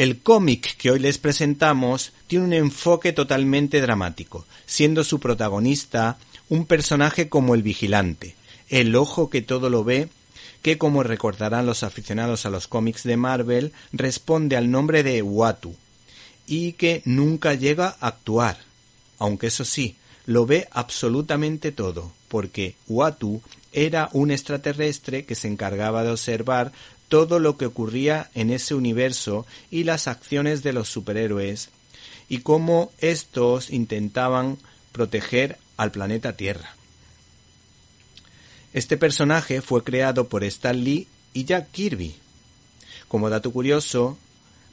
El cómic que hoy les presentamos tiene un enfoque totalmente dramático, siendo su protagonista un personaje como el vigilante, el ojo que todo lo ve, que como recordarán los aficionados a los cómics de Marvel, responde al nombre de Watu, y que nunca llega a actuar, aunque eso sí, lo ve absolutamente todo, porque Watu era un extraterrestre que se encargaba de observar todo lo que ocurría en ese universo y las acciones de los superhéroes y cómo estos intentaban proteger al planeta Tierra. Este personaje fue creado por Stan Lee y Jack Kirby. Como dato curioso,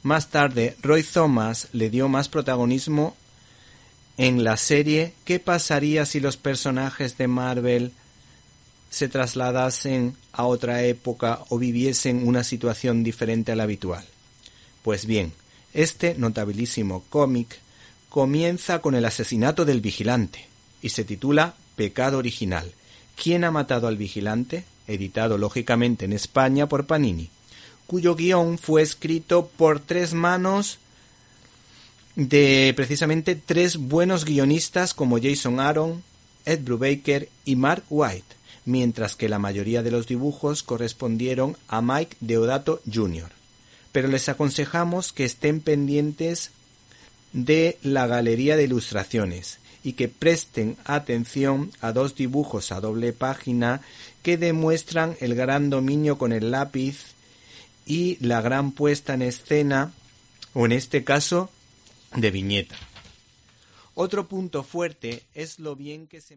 más tarde Roy Thomas le dio más protagonismo en la serie ¿Qué pasaría si los personajes de Marvel se trasladasen a otra época o viviesen una situación diferente a la habitual. Pues bien, este notabilísimo cómic comienza con el asesinato del vigilante y se titula Pecado original. ¿Quién ha matado al vigilante? editado lógicamente en España por Panini, cuyo guion fue escrito por tres manos de precisamente tres buenos guionistas como Jason Aaron, Ed Brubaker y Mark White mientras que la mayoría de los dibujos correspondieron a Mike Deodato Jr. Pero les aconsejamos que estén pendientes de la galería de ilustraciones y que presten atención a dos dibujos a doble página que demuestran el gran dominio con el lápiz y la gran puesta en escena, o en este caso, de viñeta. Otro punto fuerte es lo bien que se